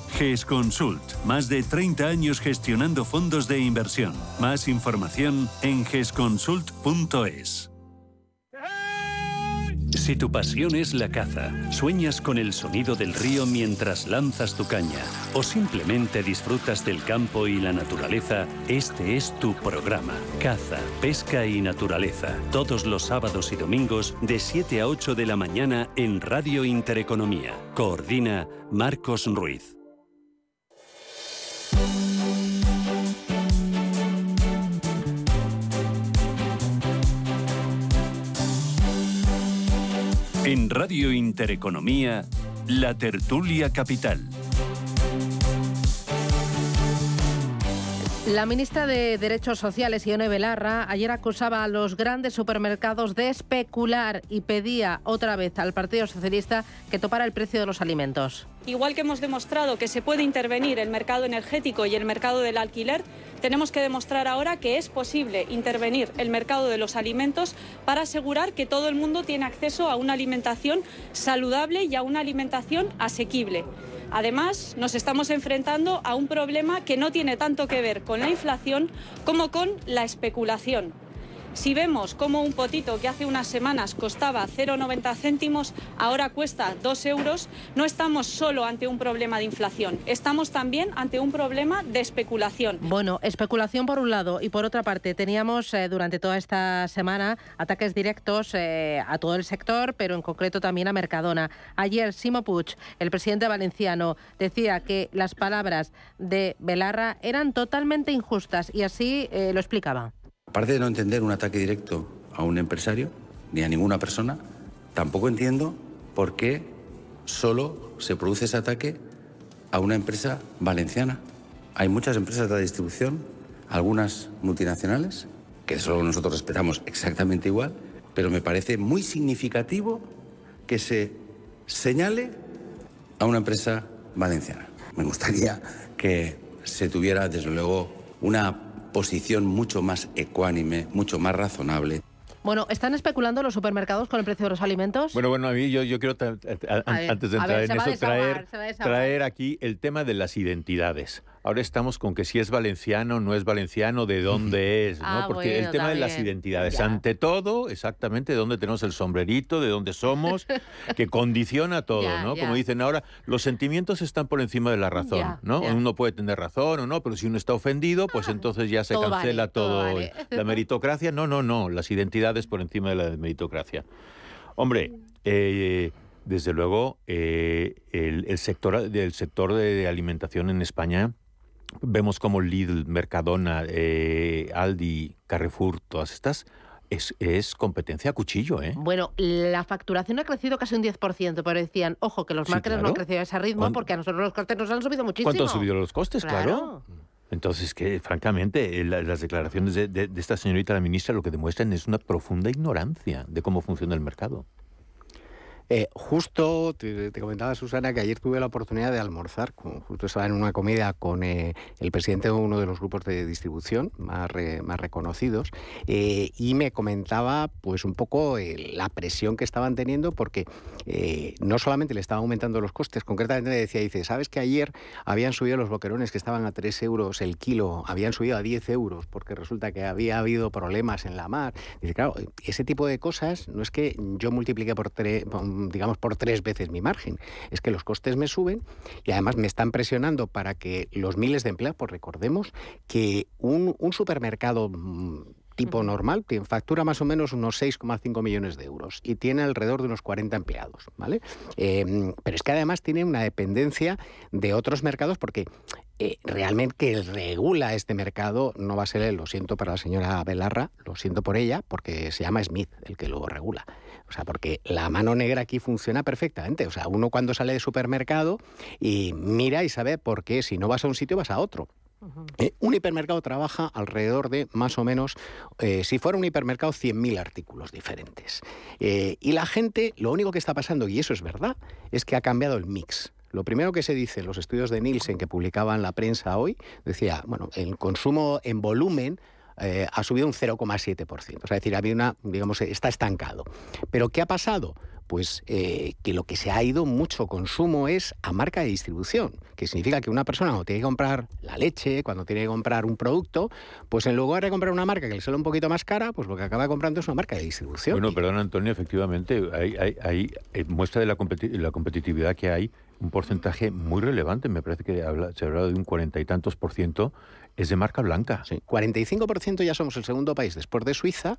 GES Consult. Más de 30 años gestionando fondos de inversión. Más información en gesconsult.es. Si tu pasión es la caza, sueñas con el sonido del río mientras lanzas tu caña o simplemente disfrutas del campo y la naturaleza, este es tu programa. Caza, pesca y naturaleza. Todos los sábados y domingos de 7 a 8 de la mañana en Radio Intereconomía. Coordina Marcos Ruiz. En Radio Intereconomía, La Tertulia Capital. La ministra de Derechos Sociales, Ione Belarra, ayer acusaba a los grandes supermercados de especular y pedía otra vez al Partido Socialista que topara el precio de los alimentos. Igual que hemos demostrado que se puede intervenir el mercado energético y el mercado del alquiler, tenemos que demostrar ahora que es posible intervenir el mercado de los alimentos para asegurar que todo el mundo tiene acceso a una alimentación saludable y a una alimentación asequible. Además, nos estamos enfrentando a un problema que no tiene tanto que ver con la inflación como con la especulación. Si vemos cómo un potito que hace unas semanas costaba 0,90 céntimos, ahora cuesta 2 euros, no estamos solo ante un problema de inflación, estamos también ante un problema de especulación. Bueno, especulación por un lado y por otra parte teníamos eh, durante toda esta semana ataques directos eh, a todo el sector, pero en concreto también a Mercadona. Ayer Simo Puig, el presidente valenciano, decía que las palabras de Belarra eran totalmente injustas y así eh, lo explicaba. Aparte de no entender un ataque directo a un empresario ni a ninguna persona, tampoco entiendo por qué solo se produce ese ataque a una empresa valenciana. Hay muchas empresas de distribución, algunas multinacionales, que solo nosotros respetamos exactamente igual, pero me parece muy significativo que se señale a una empresa valenciana. Me gustaría que se tuviera, desde luego, una posición mucho más ecuánime, mucho más razonable. Bueno, ¿están especulando los supermercados con el precio de los alimentos? Bueno, bueno, a mí yo, yo quiero, antes de entrar en eso, traer, traer aquí el tema de las identidades. Ahora estamos con que si es valenciano, no es valenciano, de dónde es, ¿no? Ah, Porque el tema de las identidades, ante todo, exactamente de dónde tenemos el sombrerito, de dónde somos, que condiciona todo, ¿no? Como dicen ahora, los sentimientos están por encima de la razón, ¿no? Uno puede tener razón o no, pero si uno está ofendido, pues ah, entonces ya se cancela todo. La meritocracia, no, no, no, las identidades por encima de la meritocracia. Hombre, eh, desde luego, eh, el, sector, del sector de alimentación en España Vemos como Lidl, Mercadona, eh, Aldi, Carrefour, todas estas, es, es, competencia a cuchillo, ¿eh? Bueno, la facturación ha crecido casi un 10%, pero decían, ojo, que los sí, no han crecido a ese ritmo porque a nosotros los costes nos han subido muchísimo. ¿Cuánto han subido los costes? Claro. Entonces, que francamente, las declaraciones de, de, esta señorita, la ministra, lo que demuestran es una profunda ignorancia de cómo funciona el mercado. Eh, justo te, comentaba Susana que ayer tuve la oportunidad de almorzar, justo estaba en una comida con eh, el presidente de uno de los grupos de distribución más, más reconocidos eh, y me comentaba pues un poco la presión que estaban teniendo porque no solamente le estaban aumentando los costes, concretamente me decía, dice, ¿sabes que ayer habían subido los boquerones que estaban a 3 euros el kilo, habían subido a 10 euros porque resulta que había habido problemas en la mar? Dice, claro, ese tipo de cosas no es que yo multiplique por tres digamos, por tres veces mi margen. Es que los costes me suben y además me están presionando para que los miles de empleados, pues recordemos que un, supermercado mm, tipo normal, factura más o menos unos 6,5 millones de euros y tiene alrededor de unos 40 empleados, ¿vale? Em, pero es que además tiene una dependencia de otros mercados porque eh, realmente que regula este mercado no va a ser él, lo siento para la señora Belarra, lo siento por ella, porque se llama Smith el que lo regula. O sea, porque la mano negra aquí funciona perfectamente. O sea, uno cuando sale de supermercado y mira y sabe por qué si no vas a un sitio vas a otro. Eh, un hipermercado trabaja alrededor de más o menos, eh, si fuera un hipermercado, 100.000 artículos diferentes. Eh, y la gente, lo único que está pasando, y eso es verdad, es que ha cambiado el mix. Lo primero que se dice en los estudios de Nielsen que publicaban la prensa hoy, decía, bueno, el consumo en volumen eh, ha subido un 0,7%. O sea, es decir, había una, digamos, está estancado. Pero ¿qué ha pasado? Pues eh, que lo que se ha ido mucho consumo es a marca de distribución, que significa que una persona cuando tiene que comprar la leche, cuando tiene que comprar un producto, pues en lugar de comprar una marca que le sale un poquito más cara, pues lo que acaba comprando es una marca de distribución. Bueno, perdón Antonio, efectivamente, hay, eh, muestra de la, la competitividad que hay un porcentaje muy relevante, me parece que se ha hablado de un cuarenta y tantos por ciento es de marca blanca. Sí, 45% ya somos el segundo país después de Suiza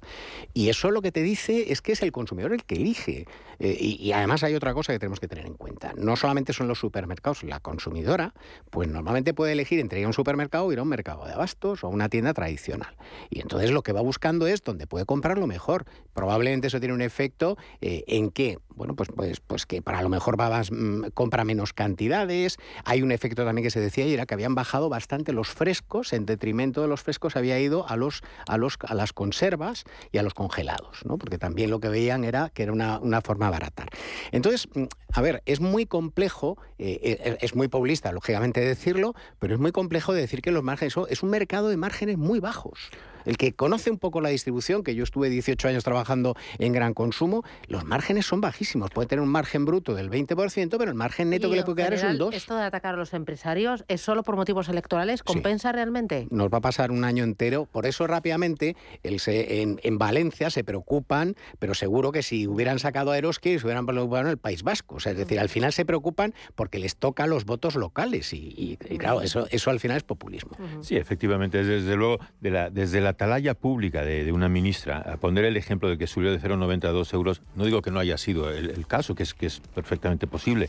y eso lo que te dice es que es el consumidor el que elige. Eh, y, además hay otra cosa que tenemos que tener en cuenta. No solamente son los supermercados, la consumidora, pues normalmente puede elegir entre ir a un supermercado o ir a un mercado de abastos o a una tienda tradicional. Y entonces lo que va buscando es donde puede comprar lo mejor. Probablemente eso tiene un efecto eh, en que, bueno, pues, pues, pues que para lo mejor va más, mm, compra menos cantidades. Hay un efecto también que se decía y era que habían bajado bastante los frescos en detrimento de los frescos, había ido a, los, a, los, a las conservas y a los congelados, ¿no? porque también lo que veían era que era una, una forma barata. Entonces, mm, a ver, es muy complejo, eh, eh, es muy populista, lógicamente, decirlo, pero es muy complejo de decir que los márgenes es un mercado de márgenes muy bajos. El que conoce un poco la distribución, que yo estuve 18 años trabajando en gran consumo, los márgenes son bajísimos. Puede tener un margen bruto del 20%, pero el margen neto que le puede quedar es un 2%. ¿Esto de atacar a los empresarios es solo por motivos electorales? ¿Compensa realmente? Nos va a pasar un año entero. Por eso rápidamente el en, Valencia se preocupan, pero seguro que si hubieran sacado a Eroski, se hubieran preocupado en el País Vasco. es decir, al final se preocupan porque les toca los votos locales. Y, claro, eso, eso al final es populismo. Sí, efectivamente. Desde luego, de la, desde la atalaya pública de, una ministra a poner el ejemplo de que subió de 0,90 a 2 euros, no digo que no haya sido el, caso, que es, que es perfectamente posible,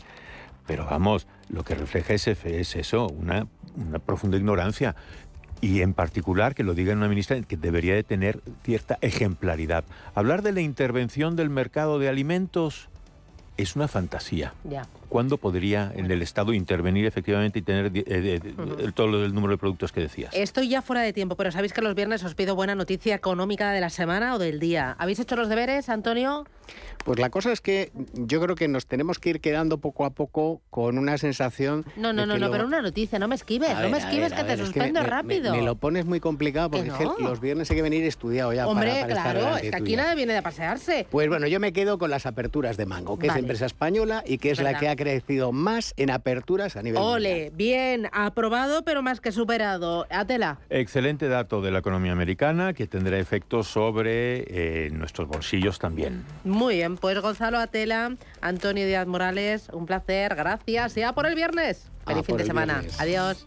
pero vamos, lo que refleja ese es eso, una, una profunda ignorancia y en particular que lo diga una ministra que debería de tener cierta ejemplaridad. Hablar de la intervención del mercado de alimentos es una fantasía. Ya. ¿Cuándo podría en el Estado intervenir efectivamente y tener eh, todo el número de productos que decías? Estoy ya fuera de tiempo, pero sabéis que los viernes os pido buena noticia económica de la semana o del día. ¿Habéis hecho los deberes, Antonio? Pues la cosa es que yo creo que nos tenemos que ir quedando poco a poco con una sensación. No, no, no, no, pero una noticia, no me esquives, no me esquives que te suspendo rápido. Me, lo pones muy complicado porque los viernes hay que venir estudiado ya. Hombre, para, claro, es que aquí nada viene de pasearse. Pues bueno, yo me quedo con las aperturas de Mango, que es empresa española y que es la que ha crecido más en aperturas a nivel Ole, bien, aprobado pero más que superado. Atela. Excelente dato de la economía americana que tendrá efectos sobre eh, nuestros bolsillos también. Muy bien, pues Gonzalo Atela, Antonio Díaz Morales, un placer, gracias. Ya por el viernes. Feliz fin de semana. Adiós.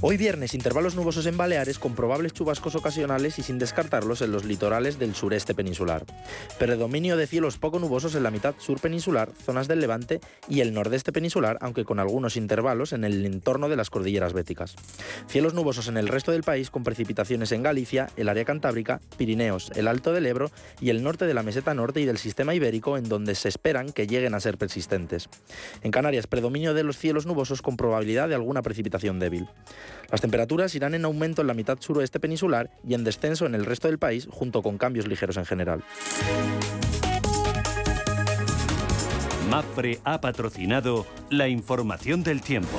Hoy viernes, intervalos nubosos en Baleares con probables chubascos ocasionales y sin descartarlos en los litorales del sureste peninsular. Predominio de cielos poco nubosos en la mitad sur peninsular, zonas del levante y el nordeste peninsular, aunque con algunos intervalos en el entorno de las cordilleras béticas. Cielos nubosos en el resto del país con precipitaciones en Galicia, el área cantábrica, Pirineos, el Alto del Ebro y el norte de la meseta norte y del sistema ibérico, en donde se esperan que lleguen a ser persistentes. En Canarias, predominio de los cielos nubosos con probabilidad de alguna precipitación débil. Las temperaturas irán en aumento en la mitad suroeste peninsular y en descenso en el resto del país, junto con cambios ligeros en general. MAPFRE ha patrocinado la información del tiempo.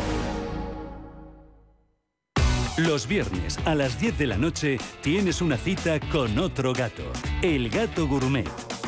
Los viernes a las 10 de la noche tienes una cita con otro gato, el gato gourmet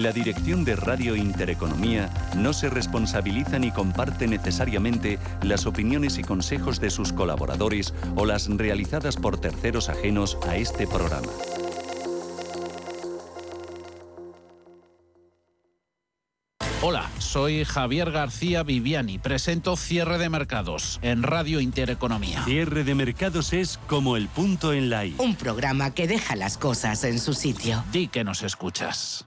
La dirección de Radio Intereconomía no se responsabiliza ni comparte necesariamente las opiniones y consejos de sus colaboradores o las realizadas por terceros ajenos a este programa. Hola, soy Javier García Viviani. Presento Cierre de Mercados en Radio Intereconomía. Cierre de mercados es como el punto en la I. Un programa que deja las cosas en su sitio. Di que nos escuchas.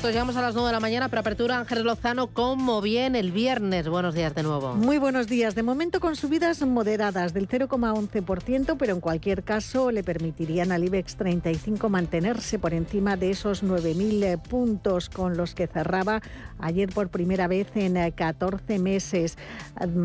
Minutos, llegamos a las nueve de la mañana. Para apertura, Ángel Lozano, ¿cómo bien el viernes? Buenos días de nuevo. Muy buenos días. De momento con subidas moderadas del 0,11%, pero en cualquier caso le permitirían al IBEX 35 mantenerse por encima de esos 9.000 puntos con los que cerraba ayer por primera vez en 14 meses.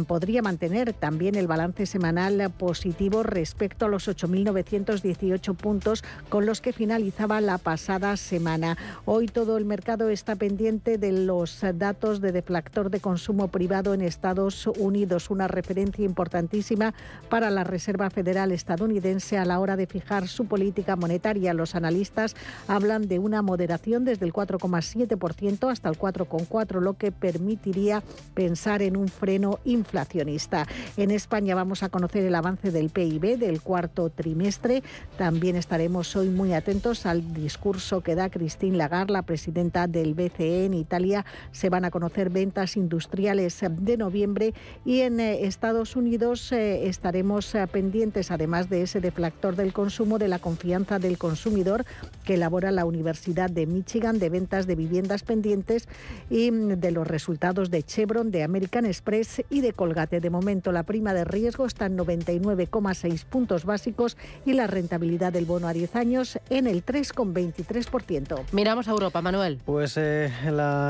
Podría mantener también el balance semanal positivo respecto a los 8.918 puntos con los que finalizaba la pasada semana. Hoy todo el mercado está pendiente de los datos de deflactor de consumo privado en Estados Unidos, una referencia importantísima para la Reserva Federal estadounidense a la hora de fijar su política monetaria. Los analistas hablan de una moderación desde el 4,7% hasta el 4,4%, lo que permitiría pensar en un freno inflacionista. En España vamos a conocer el avance del PIB del cuarto trimestre. También estaremos hoy muy atentos al discurso que da Christine Lagarde, la presidenta del BCE en Italia. Se van a conocer ventas industriales de noviembre y en eh, Estados Unidos eh, estaremos eh, pendientes, además de ese deflactor del consumo, de la confianza del consumidor que elabora la Universidad de Michigan de ventas de viviendas pendientes y mm, de los resultados de Chevron, de American Express y de Colgate. De momento la prima de riesgo está en 99,6 puntos básicos y la rentabilidad del bono a 10 años en el 3,23%. Miramos a Europa. Manuel? Pues eh,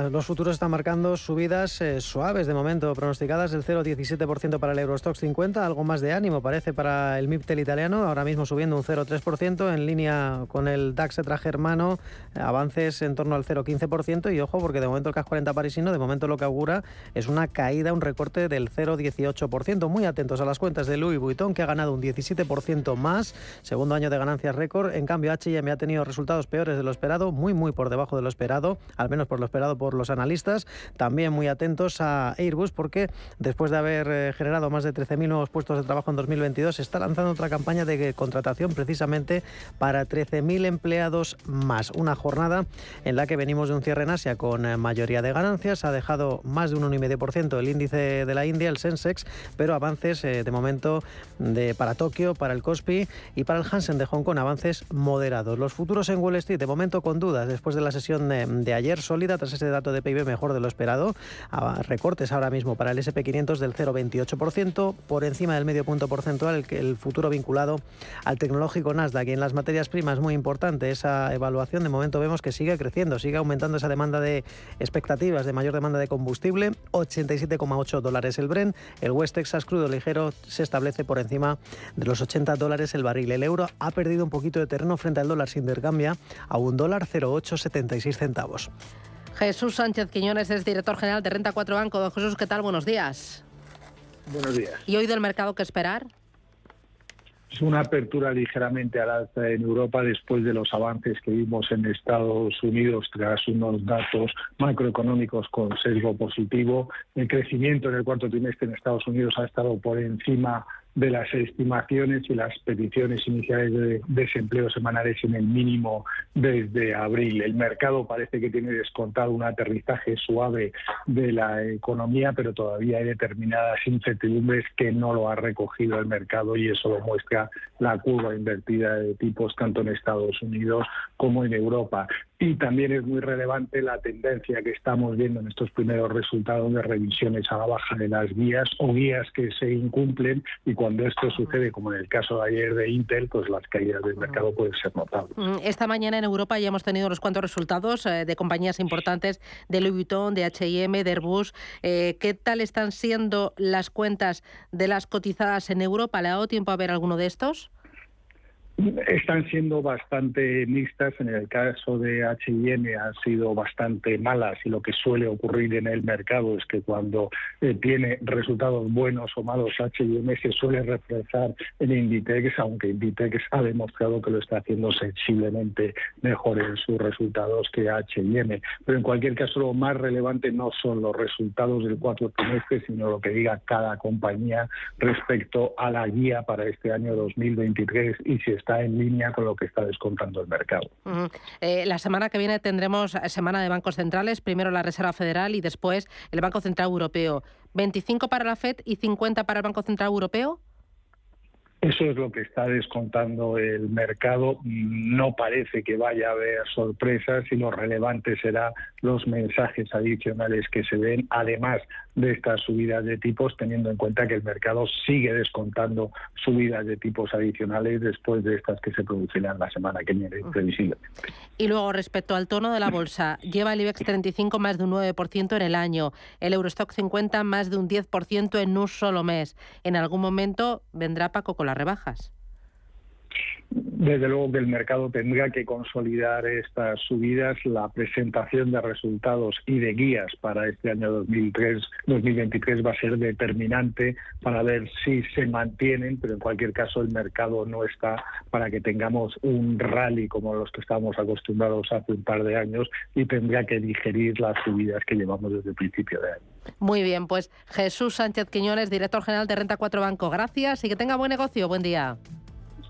los futuros están marcando subidas eh, suaves de momento, pronosticadas del 0,17% para el Eurostox 50, algo más de ánimo parece para el MIPTEL italiano, ahora mismo subiendo un 0,3% en línea con el DAX germano, avances en torno al 0,15% y ojo porque de momento el CAC 40 parisino, de momento lo que augura es una caída, un recorte del 0,18%. Muy atentos a las cuentas de Louis Vuitton que ha ganado un 17% más, segundo año de ganancias récord, en cambio H&M ha tenido resultados peores de lo esperado, muy muy por debajo de lo esperado, al menos por lo esperado por los analistas. También muy atentos a Airbus porque después de haber eh, generado más de 13.000 nuevos puestos de trabajo en 2022, está lanzando otra campaña de contratación precisamente para 13.000 empleados más. Una jornada en la que venimos de un cierre en Asia con eh, mayoría de ganancias. Ha dejado más de un 1,5% el índice de la India, el Sensex, pero avances eh, de momento de, para Tokio, para el Kospi y para el Hansen de Hong Kong, avances moderados. Los futuros en Wall Street de momento con dudas después de la sesión sesión de, ayer sólida tras ese dato de PIB mejor de lo esperado. recortes ahora mismo para el SP500 del 0,28%, por encima del medio punto porcentual el, futuro vinculado al tecnológico Nasdaq. Y en las materias primas, muy importante esa evaluación, de momento vemos que sigue creciendo, sigue aumentando esa demanda de expectativas de mayor demanda de combustible, 87,8 dólares el Bren, el West Texas crudo ligero se establece por encima de los 80 dólares el barril. El euro ha perdido un poquito de terreno frente al dólar sin intercambia a un dólar 0,876 centavos. Jesús Sánchez Quiñones es director general de Renta 4 Banco. Don Jesús, ¿qué tal? Buenos días. Buenos días. ¿Y hoy del mercado qué esperar? Es una apertura ligeramente al alza en Europa después de los avances que vimos en Estados Unidos tras unos datos macroeconómicos con sesgo positivo. El crecimiento en el cuarto trimestre en Estados Unidos ha estado por encima de las estimaciones y las peticiones iniciales de desempleo semanales en el mínimo desde abril. El mercado parece que tiene descontado un aterrizaje suave de la economía, pero todavía hay determinadas incertidumbres que no lo ha recogido el mercado y eso lo muestra la curva invertida de tipos tanto en Estados Unidos como en Europa. Y también es muy relevante la tendencia que estamos viendo en estos primeros resultados de revisiones a la baja de las guías o guías que se incumplen y cuando esto sucede, como en el caso de ayer de Intel, pues las caídas del mercado pueden ser notables. Mm, esta mañana en Europa ya hemos tenido unos cuantos resultados eh, de compañías importantes de Louis Vuitton, de H&M, de Airbus. Eh, ¿Qué tal están siendo las cuentas de las cotizadas en Europa? ¿Le ha dado tiempo a ver alguno de estos? Están siendo bastante mixtas. En el caso de H&M han sido bastante malas y lo que suele ocurrir en el mercado es que cuando eh, tiene resultados buenos o malos H&M se suele reflejar en Inditex, aunque Inditex ha demostrado que lo está haciendo sensiblemente mejor en sus resultados que H&M. Pero en cualquier caso lo más relevante no son los resultados del cuatro trimestre, sino lo que diga cada compañía respecto a la guía para este año 2023 y si está en línea con lo que está descontando el mercado. Eh, la semana que viene tendremos semana de bancos centrales, primero la Reserva Federal y después el Banco Central Europeo. ¿25 para la FED y 50 para el Banco Central Europeo? Eso es lo que está descontando el mercado. No parece que vaya a haber sorpresas y lo relevante será los mensajes adicionales que se den, además de estas subidas de tipos, teniendo en cuenta que el mercado sigue descontando subidas de tipos adicionales después de estas que se producirán la semana que viene, previsiblemente. Y luego, respecto al tono de la bolsa, lleva el IBEX 35 más de un 9% en el año, el Eurostock 50 más de un 10% en un solo mes. En algún momento vendrá Paco con la rebajas. Desde luego que el mercado tendrá que consolidar estas subidas. La presentación de resultados y de guías para este año 2003, 2023 va a ser determinante para ver si se mantienen, pero en cualquier caso el mercado no está para que tengamos un rally como los que estábamos acostumbrados hace un par de años y tendrá que digerir las subidas que llevamos desde el principio de año. Muy bien, pues Jesús Sánchez Quiñones, director general de Renta 4 Banco. Gracias y que tenga buen negocio. Buen día.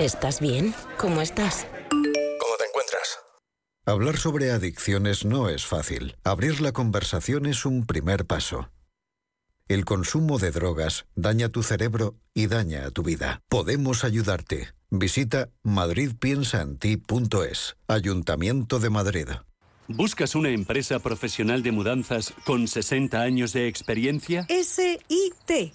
¿Estás bien? ¿Cómo estás? ¿Cómo te encuentras? Hablar sobre adicciones no es fácil. Abrir la conversación es un primer paso. El consumo de drogas daña tu cerebro y daña a tu vida. Podemos ayudarte. Visita madridpiensaenti.es. Ayuntamiento de Madrid. ¿Buscas una empresa profesional de mudanzas con 60 años de experiencia? SIT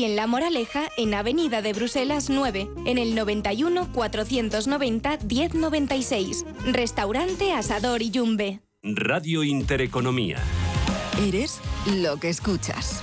y en La Moraleja, en Avenida de Bruselas 9, en el 91 490 1096. Restaurante Asador y Yumbe. Radio Intereconomía. Eres lo que escuchas.